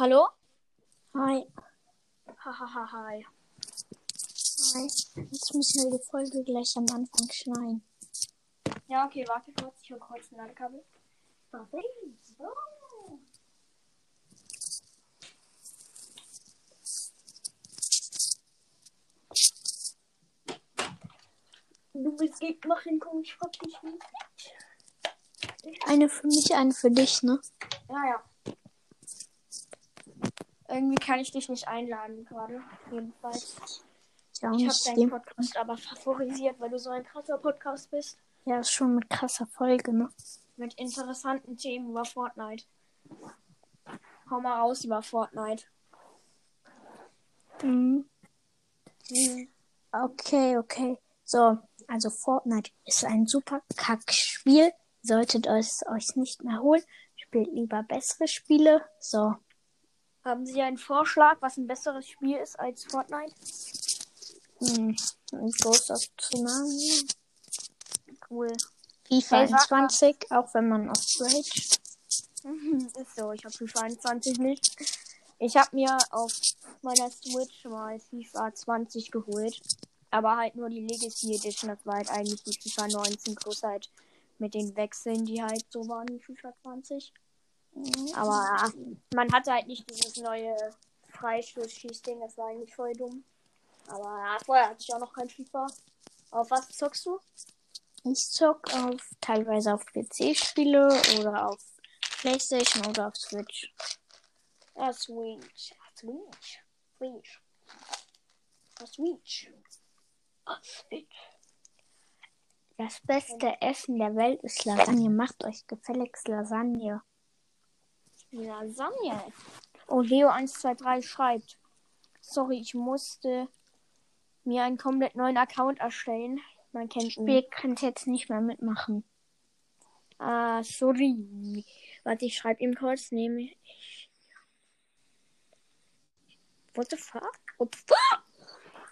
Hallo? Hi. Hahaha, hi. Hi. Jetzt müssen wir die Folge gleich am Anfang schneiden. Ja, okay, warte kurz. Ich hol kurz ein Ladekabel. Warte. So. Du bist Gegner hinkommen, ich frag dich nicht. Eine für mich, eine für dich, ne? Ja, ja. Irgendwie kann ich dich nicht einladen gerade. Jedenfalls. Ja, Ich habe deinen. Podcast aber favorisiert, weil du so ein krasser Podcast bist. Ja, ist schon mit krasser Folge, ne? Mit interessanten Themen über Fortnite. Hau mal raus über Fortnite. Mhm. Okay, okay. So, also Fortnite ist ein super Kackspiel. Solltet es euch nicht mehr holen. Spielt lieber bessere Spiele. So. Haben Sie einen Vorschlag, was ein besseres Spiel ist als Fortnite? Hm. Ein of Tsunami. Cool. FIFA Hey, sag mal. 21, auch wenn man auf Rage. ist so, ich habe FIFA 21 nicht. Ich habe mir auf meiner Switch mal FIFA 20 geholt. Aber halt nur die Legacy Edition. Das war halt eigentlich die FIFA 19 groß halt mit den Wechseln, die halt so waren wie FIFA 20. Aber ja, man hatte halt nicht dieses neue Freistoß-Schießding. Das war eigentlich voll dumm. Aber ja, vorher hatte ich auch noch kein FIFA. Auf was zockst du? Ich zock auf teilweise auf PC-Spiele oder auf Playstation oder auf Switch. Ah, Switch. Switch. Switch. Switch. Ah, Switch. Das beste Essen der Welt ist Lasagne. Macht euch gefälligst Lasagne. Lasagne. Oh, Leo123 schreibt. Sorry, ich musste mir einen komplett neuen Account erstellen. Man kennt. Spiel könnt jetzt nicht mehr mitmachen. Ah, sorry. Warte, ich schreibe ihm kurz. Nehme ich. What the fuck? What the fuck?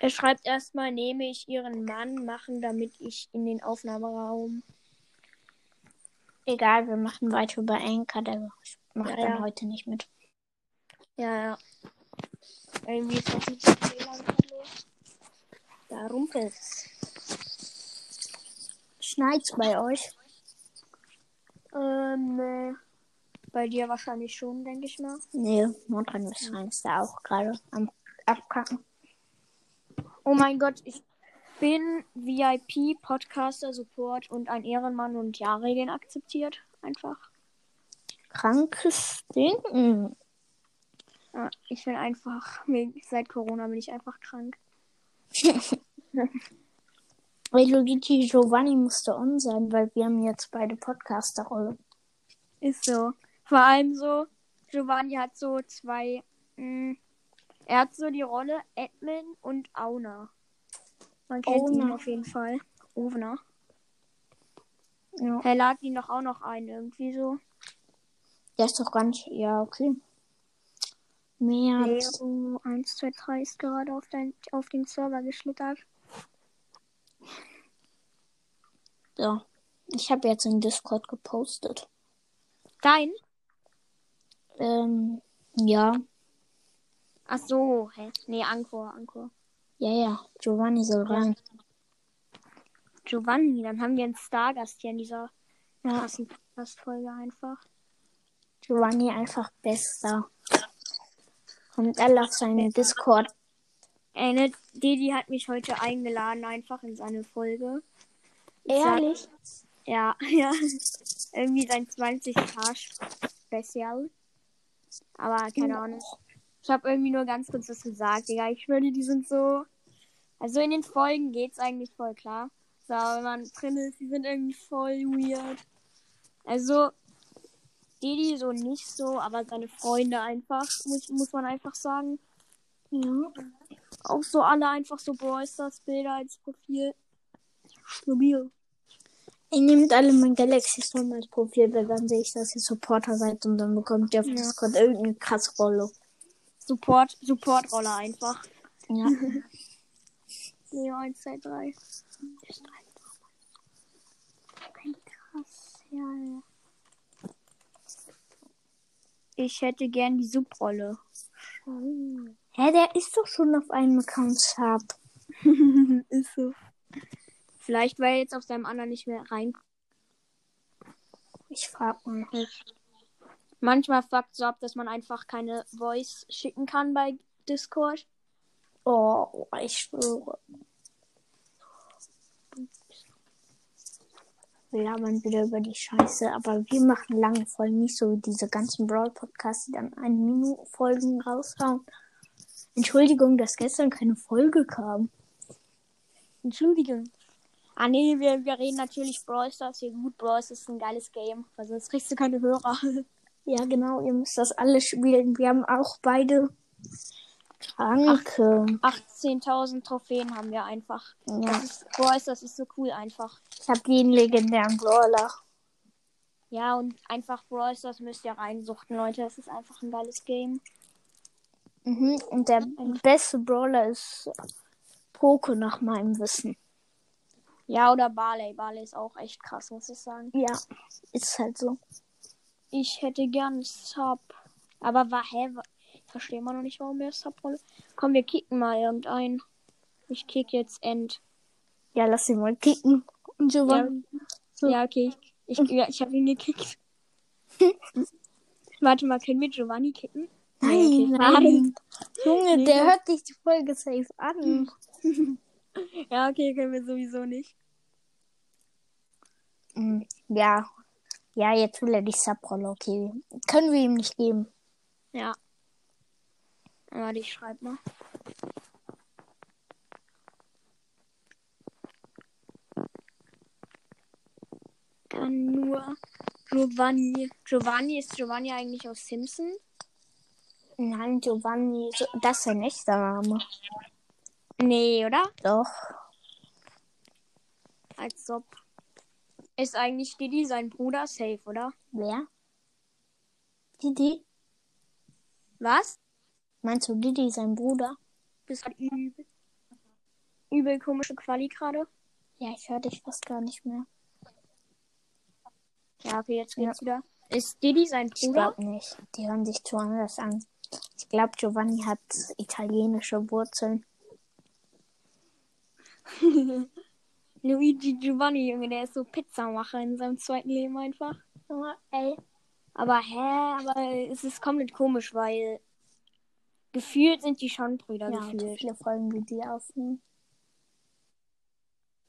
Er schreibt erstmal, nehme ich ihren Mann machen, damit ich in den Aufnahmeraum. Egal, wir machen weiter über Anchor. Der macht Ja, dann ja. heute nicht mit. Ja, ja. Irgendwie ist das nicht so WLAN los. Da rumpelt's. Schneit's bei euch? Ähm, nee. Bei dir wahrscheinlich schon, denke ich mal. Nee, Nordrhein-Westfalen ist da auch gerade am Abkacken. Oh mein Gott, ich bin VIP, Podcaster, Support und ein Ehrenmann und ja, Regeln akzeptiert. Einfach. Krankes Ding. Ja, ich bin einfach, seit Corona bin ich einfach krank. Luigi Giovanni musste on sein, weil wir haben jetzt beide Podcaster-Rolle. Ist so. Vor allem so, Giovanni hat so zwei, mh, er hat so die Rolle Admin und Auna. Man kennt ihn Auna. auf jeden Fall. Ovner. Ja. Er lad ihn doch auch noch ein, irgendwie so. Der ist doch nicht. Ja, okay. Mehr. Leo 1, 2, 3 ist gerade auf, dein, auf den Server geschlittert. So. Ich habe jetzt in Discord gepostet. Dein? Ähm, ja. Ach so, hä? Nee, Ankor, Ankor. Ja, ja. Giovanni soll rein. Giovanni, dann haben wir einen Stargast hier in dieser Ja. krassen Podcast-Folge einfach. Giovanni einfach bester. Kommt alle auf seinen Discord. Ey, ne, Didi hat mich heute eingeladen, einfach in seine Folge. Ehrlich? Ja, ja. Irgendwie sein 20k-Spezial. Aber keine Ahnung. Ich habe irgendwie nur ganz kurz was gesagt, Digga. Ich schwöre, die sind so. Also in den Folgen geht's eigentlich voll klar. So, wenn man drin ist, die sind irgendwie voll weird. Also, Didi so nicht so, aber seine Freunde einfach, muss, muss man einfach sagen. Ja. Auch so alle einfach so Brawlstars-Bilder als Profil. Stabil. Ihr nehmt alle mein Galaxy Storm als Profil, weil dann sehe ich, dass ihr Supporter seid und dann bekommt ihr auf Ja. Discord irgendeine krasse Rolle. Support, Support-Rolle einfach. Ja. Leo 1, 2, 3. Ist einfach ein krass, ja, ja. Ich hätte gern die Subrolle. Hä, der ist doch schon auf einem Account Sub. ist so. Vielleicht, weil er jetzt auf seinem anderen nicht mehr rein. Ich frag mal. Manchmal fuckt so ab, dass man einfach keine Voice schicken kann bei Discord. Oh, ich schwöre. Wir labern wieder über die Scheiße, aber wir machen lange Folgen, nicht so wie diese ganzen Brawl-Podcasts, die dann eine Minute Folgen raushauen. Entschuldigung, dass gestern keine Folge kam. Entschuldigung. Ah nee, wir, wir reden natürlich Brawl Stars hier gut. Brawl Stars ist ein geiles Game, weil sonst kriegst du keine Hörer. Ja, genau, ihr müsst das alle spielen. Wir haben auch beide Kranke. 18.000 Trophäen haben wir einfach. Ja. Das ist, Brawl Stars ist so cool einfach. Ich habe den legendären Brawler. Ja, und einfach Brawl Stars müsst ihr reinsuchten, Leute. Das ist einfach ein geiles Game. Mhm. Und der beste Brawler ist Poke nach meinem Wissen. Ja, oder Barley. Barley ist auch echt krass, muss ich sagen. Ja, ist halt so. Ich hätte gern Sub. Aber war, hä? Verstehe immer noch nicht, warum wir Sub-Rolle. Komm, wir kicken mal irgendeinen. Ich kick jetzt End. Ja, lass ihn mal kicken. Und so Ja. So. ja okay. Ich, ich, ja, ich habe ihn gekickt. Warte mal, können wir Giovanni kicken? Nein, okay. nein. Junge, Nee, der ne? hört dich die Folge safe an. Ja, okay, können wir sowieso nicht. Mhm. Ja. Ja, jetzt will er die Subrolle, okay. Können wir ihm nicht geben. Ja. Warte, ich schreib mal. Kann nur Giovanni. Giovanni ist Giovanni eigentlich aus Simpson? Nein, Giovanni, das ist sein echter Name. Nee, oder? Doch. Als ob. Ist eigentlich Didi sein Bruder safe, oder? Wer? Didi? Was? Meinst du Didi, sein Bruder? Bist grad übel. Übel komische Quali gerade. Ja, ich höre dich fast gar nicht mehr. Ja, okay, jetzt geht's wieder. Ist Didi sein Ich Bruder? glaube nicht. Die hören sich zu anders an. Ich glaube, Giovanni hat italienische Wurzeln. Luigi Giovanni, Junge, der ist so Pizzamacher in seinem zweiten Leben einfach. Junge, ey. Aber hä, aber es ist komplett komisch, weil gefühlt sind die schon Brüder Ja, gefühlt. viele Folgen, wie die aufnehmen.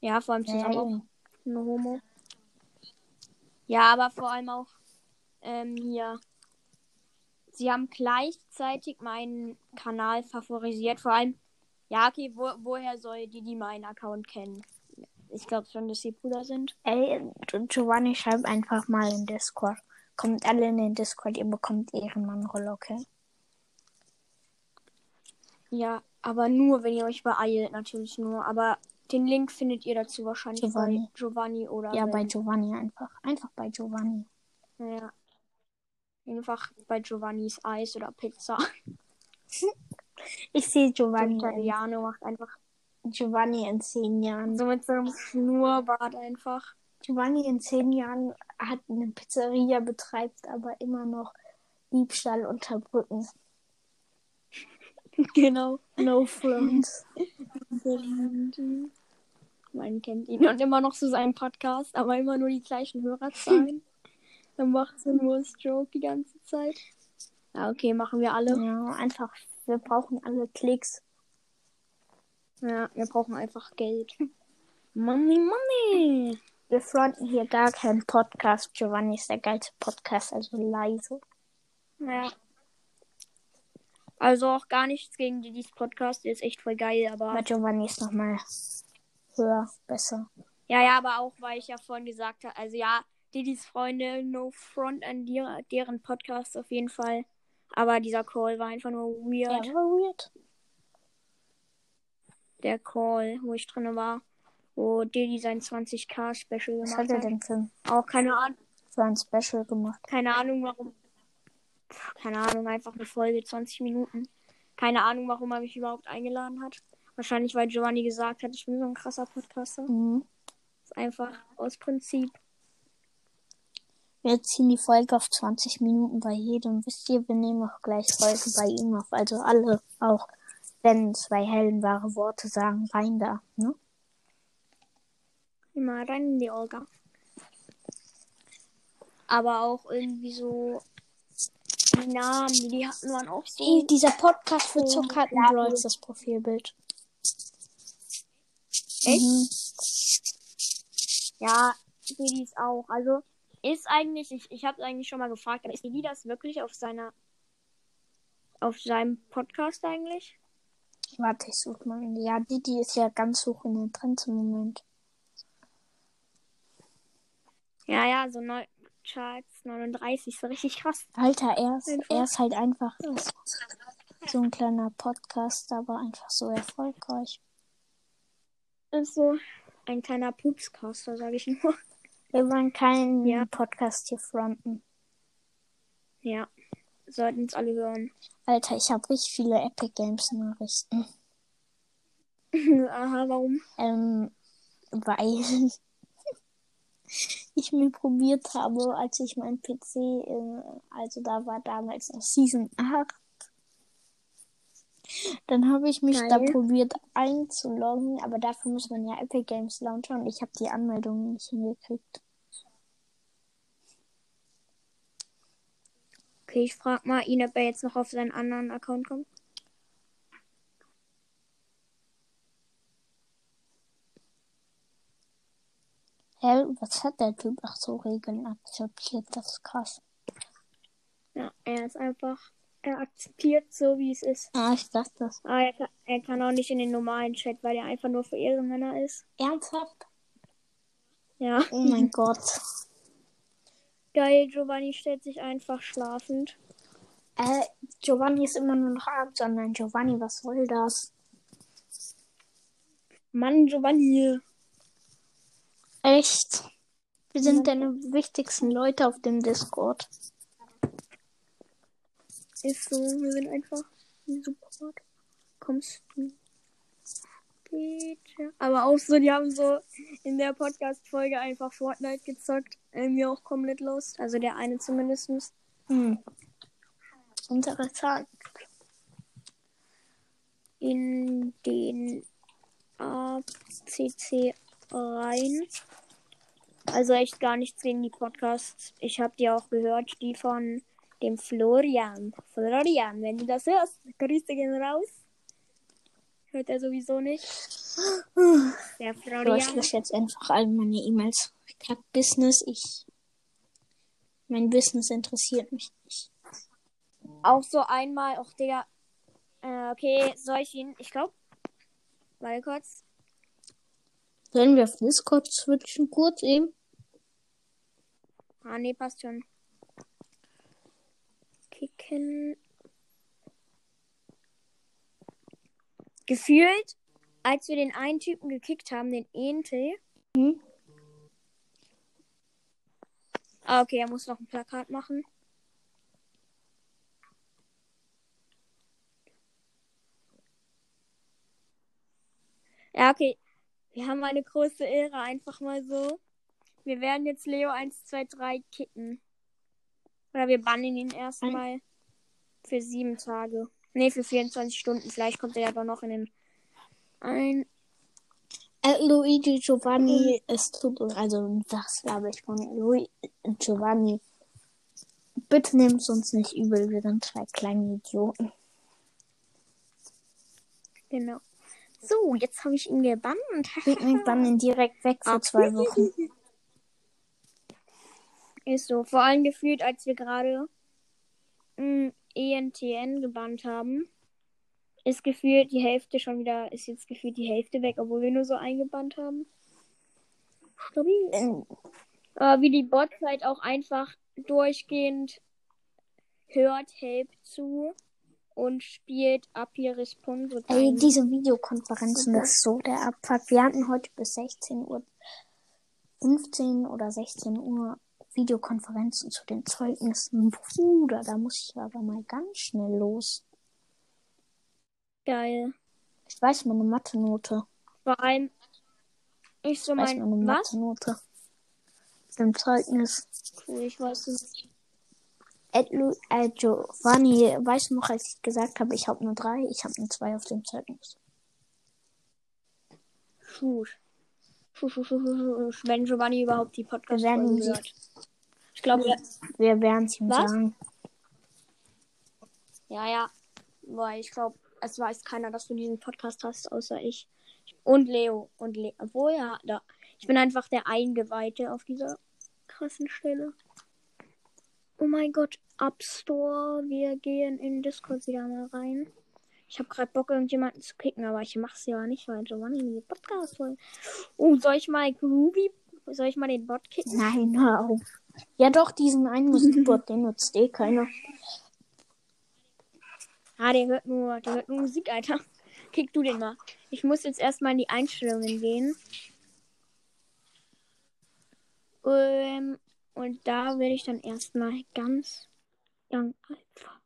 Ja, vor allem Ja, zusammen auch eben. ein Homo. Ja, aber vor allem auch ähm, hier. Sie haben gleichzeitig meinen Kanal favorisiert. Vor allem, ja, okay, wo, woher soll die, die meinen Account kennen? Ich glaube schon, dass sie Brüder sind. Ey, Giovanni, schreibt einfach mal in Discord. Kommt alle in den Discord, ihr bekommt Ehrenmannrolle, okay? Ja, aber nur, wenn ihr euch beeilt, natürlich nur. Aber den Link findet ihr dazu wahrscheinlich Giovanni. bei Giovanni oder Ja, bei wenn- Giovanni einfach. Einfach bei Giovanni. Ja. Einfach bei Giovannis Eis oder Pizza. Ich sehe Giovanni, in, Italiano macht einfach Giovanni in zehn Jahren. so mit so einem Schnurrbart einfach. Giovanni in zehn Jahren hat eine Pizzeria, betreibt aber immer noch Diebstahl unter Brücken. genau. No front. Man kennt ihn. Und immer noch so seinen Podcast, aber immer nur die gleichen Hörerzahlen. Dann macht so nur Stroke die ganze Zeit. Ja, okay, machen wir alle. ja, einfach, wir brauchen alle Klicks. Ja, wir brauchen einfach Geld. Money, money. Wir fronten hier gar keinen Podcast. Giovanni ist der geilste Podcast, also leise. Ja. Also auch gar nichts gegen Didis Podcast, der ist echt voll geil, aber. Aber Giovanni ist nochmal höher, besser. Ja, ja, aber auch, weil ich ja vorhin gesagt habe, also ja, Didis Freunde, no front an dir, deren Podcast auf jeden Fall. Aber dieser Call war einfach nur Ja, weird. war weird. Der Call, wo ich drin war, wo Diddy sein 20k Special Was gemacht hat er hat. denn für, Auch keine Ahnung, für ein Special gemacht? keine Ahnung warum. Keine Ahnung, einfach eine Folge 20 Minuten. Keine Ahnung, warum er mich überhaupt eingeladen hat. Wahrscheinlich, weil Giovanni gesagt hat, ich bin so ein krasser Podcaster. Mhm. ist einfach aus Prinzip. Wir ziehen die Folge auf 20 Minuten bei jedem. Wisst ihr, wir nehmen auch gleich Folge bei ihm auf. Also alle auch, wenn zwei Helden wahre Worte sagen, rein da, ne? Immer rein in die Olga. Aber auch irgendwie so die Namen, die die hatten, waren auch so. Hey, dieser Podcast für so Zucker hat ein ja, Brawl das Profilbild. Echt? Mhm. Ja, Didi ist auch. Also ist eigentlich, ich, ich habe eigentlich schon mal gefragt, aber ist Didi das wirklich auf seiner auf seinem Podcast eigentlich? Warte, ich suche mal. Ja, Didi ist ja ganz hoch in den Trends im Moment. Ja, ja, so neu, Charts 39, so richtig krass. Alter, er ist, er ist halt einfach so ein kleiner Podcast, aber einfach so erfolgreich. Ist so ein kleiner Pupscaster, sage ich nur. Wir wollen keinen Ja. Podcast hier fronten. Ja, sollten es alle hören. Alter, ich habe richtig viele Epic Games Nachrichten. Aha, warum? Ähm, weil ich mir probiert habe, als ich mein PC, äh, also da war damals noch Season 8. Dann habe ich mich da Geil. probiert einzuloggen, aber dafür muss man ja Epic Games launchen und ich habe die Anmeldung nicht hingekriegt. Okay, ich frag mal ihn, ob er jetzt noch auf seinen anderen Account kommt. Hä, was hat der Typ? Ach so, Regeln akzeptiert, das ist krass. Ja, er ist einfach, er akzeptiert so, wie es ist. Ah, ich dachte das. Aber er kann, er kann auch nicht in den normalen Chat, weil er einfach nur für Ehrenmänner ist. Ernsthaft? Ja. Oh mein Gott. Geil, Giovanni stellt sich einfach schlafend. Äh, Giovanni ist immer nur noch abends online. Giovanni, was soll das? Mann, Giovanni. Echt? Wir sind deine wichtigsten Leute auf dem Discord. Ist so, wir sind einfach ein Support. Kommst du? Bitte. Aber auch so, die haben so in der Podcast-Folge einfach Fortnite gezockt. Äh, mir auch komplett lost. Also der eine zumindest. Hm. Interessant. In den ACC rein. Also echt gar nichts gegen die Podcasts. Ich habe die auch gehört, die von dem Florian. Florian, wenn du das hörst, Grüße gehen raus. Hört er sowieso nicht. Der So, ich Florian. lösche jetzt einfach all meine E-Mails. Kack Business, ich. Mein Business interessiert mich nicht. Auch so einmal, auch Digga. Äh, okay, soll ich ihn? Ich glaube. Warte kurz. Sollen wir auf Discord switchen kurz eben? Ah, nee, passt schon. Kicken. Gefühlt, als wir den einen Typen gekickt haben, den Ente. Hm? Ah, okay, er muss noch ein Plakat machen. Ja, okay. Wir haben eine große Ehre, einfach mal so. Wir werden jetzt Leo 1, 2, 3 kicken. Oder wir bannen ihn erstmal für sieben Tage. Nee, für 24 Stunden. Vielleicht kommt er ja doch noch in den ein. Äh, Luigi Giovanni, es tut uns, also das glaube ich von Luigi Giovanni. Bitte nehmt uns nicht übel, wir sind zwei kleine Idioten. Genau. So, jetzt habe ich ihn gebannt. Wir bannen ihn direkt weg für zwei Wochen. Ist so. Vor allem gefühlt, als wir gerade mm, ENTN gebannt haben, ist gefühlt die Hälfte schon wieder, ist jetzt gefühlt die Hälfte weg, obwohl wir nur so eingebannt haben. Stabil. Ähm, Aber wie die Bots halt auch einfach durchgehend hört, hält zu und spielt ab hier Response. Ey, diese Videokonferenzen, das ist so der Abfuck. Wir hatten heute bis 16 Uhr, 15 oder 16 Uhr Videokonferenzen zu den Zeugnissen. Bruder, da muss ich aber mal ganz schnell los. Geil. Ich weiß meine Mathe-Note. Vor allem, ich so Ich weiß mein, meine was? Mathe-Note. dem Zeugnis. Cool, ich weiß nicht. Äh, Giovanni, weißt du noch, als ich gesagt habe, ich habe nur drei, ich habe nur zwei auf dem Zeugnis. Schusch. Schusch, schusch, schusch, schusch. Wenn Giovanni überhaupt die podcast Wir hört. Ich glaube, ja. Wir werden es ihm Was? sagen. Ja, ja. Weil ich glaube, es weiß keiner, dass du diesen Podcast hast, außer ich. Und Leo. Und Leo. Obwohl, ja, da. Ich bin einfach der Eingeweihte auf dieser krassen Stelle. Oh mein Gott, App Store. Wir gehen in Discord wieder mal rein. Ich habe gerade Bock, irgendjemanden zu kicken, aber ich mach's ja nicht, weil Giovanni die Podcast wollen. Oh, soll ich mal Groovy? Soll ich mal den Bot kicken? Nein, hör auf. Ja doch, diesen einen Musikbot, den nutzt eh keiner. Ah, der hört nur, der hört nur Musik, Alter. Kick du den mal. Ich muss jetzt erstmal in die Einstellungen gehen. Ähm, und da will ich dann erstmal ganz lang einfach.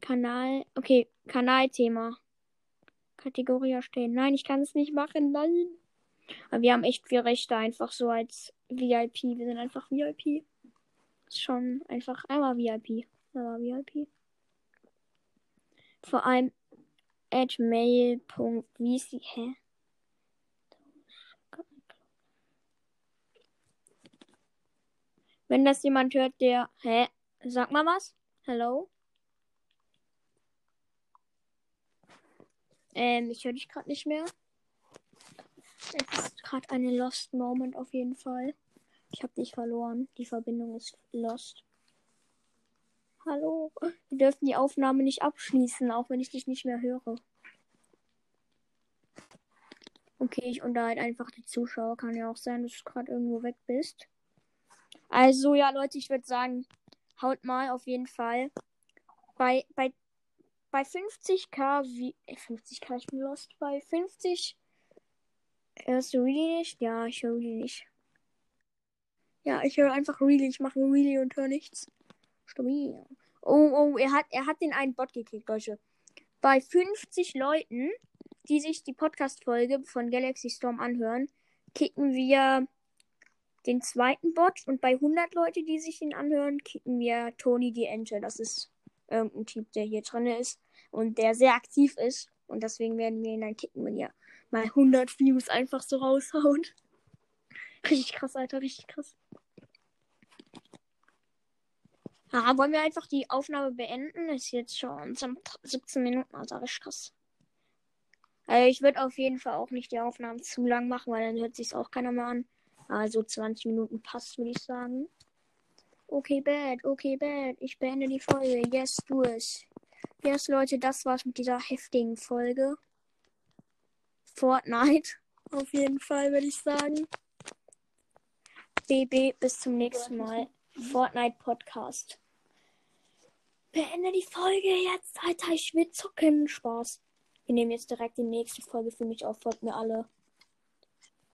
Kanal. Okay, Kanalthema. Kategorie erstellen. Nein, ich kann es nicht machen. Nein. Aber wir haben echt viel Rechte einfach so als VIP. Wir sind einfach VIP. Schon einfach einmal VIP. Aber VIP. Vor allem at mail.vc. Hä? Wenn das jemand hört, der. Hä? Sag mal was? Hello? Ähm, ich höre dich gerade nicht mehr. Es ist gerade eine Lost Moment auf jeden Fall. Ich habe dich verloren. Die Verbindung ist lost. Hallo? Wir dürfen die Aufnahme nicht abschließen, auch wenn ich dich nicht mehr höre. Okay, ich unterhalte einfach die Zuschauer. Kann ja auch sein, dass du gerade irgendwo weg bist. Also ja, Leute, ich würde sagen, haut mal auf jeden Fall. Bei, bei, bei 50k, wie. Äh, 50k, ich bin lost. Bei 50. Hörst du really nicht? Ja, ich höre really nicht. Ja, ich höre einfach really. Ich mache really und höre nichts. Stabil. Oh, oh, er hat, er hat den einen Bot geklickt, Leute. Bei 50 Leuten, die sich die Podcast-Folge von Galaxy Storm anhören, kicken wir den zweiten Bot und bei 100 Leute, die sich den anhören, kicken wir Tony die Ente. Das ist irgendein Typ, der hier drin ist und der sehr aktiv ist. Und deswegen werden wir ihn dann kicken, wenn ihr mal 100 Views einfach so raushaut. Richtig krass, Alter, richtig krass. Ja, wollen wir einfach die Aufnahme beenden? Ist jetzt schon 17 Minuten, also richtig krass. Also ich würde auf jeden Fall auch nicht die Aufnahmen zu lang machen, weil dann hört sich auch keiner mehr an. Also 20 Minuten passt, würde ich sagen. Okay, bad, okay, bad. Ich beende die Folge. Yes, du es. Yes, Leute, das war's mit dieser heftigen Folge. Fortnite. Auf jeden Fall, würde ich sagen. BB, bis zum nächsten Mal. Fortnite Podcast. Beende die Folge jetzt, Alter. Ich will zocken. Spaß. Wir nehmen jetzt direkt die nächste Folge für mich auf. Folgt mir alle.